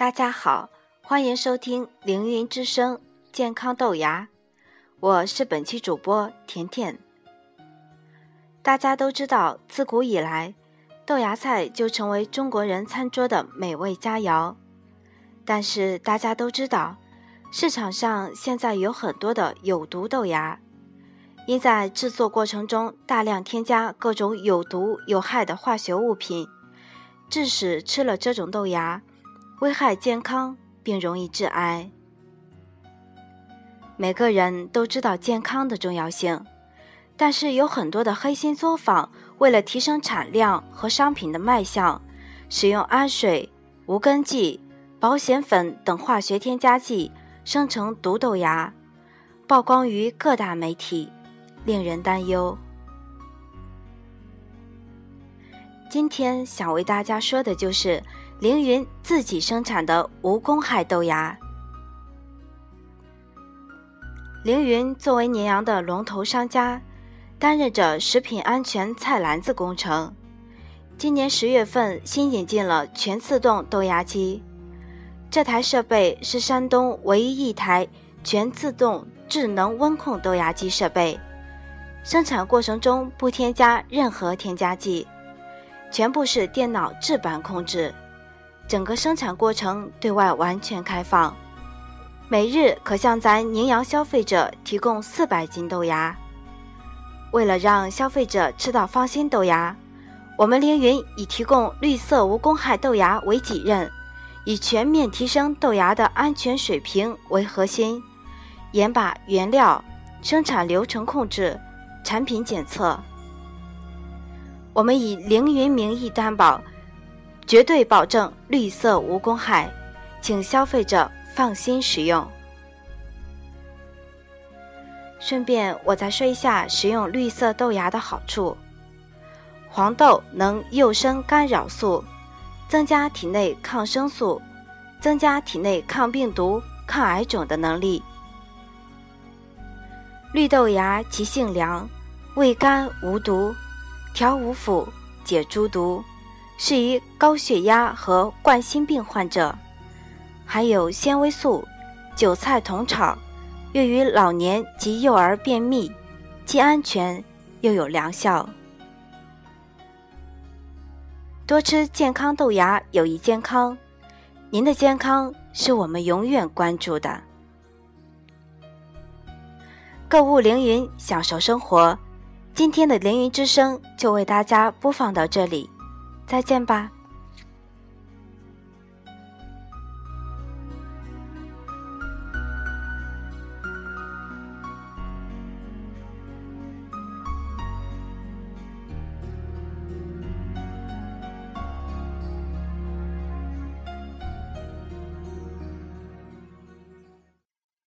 大家好，欢迎收听凌云之声健康豆芽，我是本期主播甜甜。大家都知道，自古以来，豆芽菜就成为中国人餐桌的美味佳肴。但是大家都知道，市场上现在有很多的有毒豆芽，因在制作过程中大量添加各种有毒有害的化学物品，致使吃了这种豆芽。危害健康，并容易致癌。每个人都知道健康的重要性，但是有很多的黑心作坊为了提升产量和商品的卖相，使用氨水、无根剂、保险粉等化学添加剂生成毒豆芽，曝光于各大媒体，令人担忧。今天想为大家说的就是。凌云自己生产的无公害豆芽。凌云作为宁阳的龙头商家，担任着食品安全菜篮子工程。今年十月份新引进了全自动豆芽机，这台设备是山东唯一一台全自动智能温控豆芽机设备，生产过程中不添加任何添加剂，全部是电脑制版控制。整个生产过程对外完全开放，每日可向咱宁阳消费者提供四百斤豆芽。为了让消费者吃到放心豆芽，我们凌云以提供绿色无公害豆芽为己任，以全面提升豆芽的安全水平为核心，严把原料、生产流程控制、产品检测。我们以凌云名义担保。绝对保证绿色无公害，请消费者放心食用。顺便我再说一下食用绿色豆芽的好处：黄豆能诱生干扰素，增加体内抗生素，增加体内抗病毒、抗癌肿的能力。绿豆芽其性凉，味甘无毒，调五腑，解诸毒。适宜高血压和冠心病患者，含有纤维素，韭菜同炒，用于老年及幼儿便秘，既安全又有疗效。多吃健康豆芽有益健康，您的健康是我们永远关注的。购物凌云，享受生活。今天的凌云之声就为大家播放到这里。再见吧。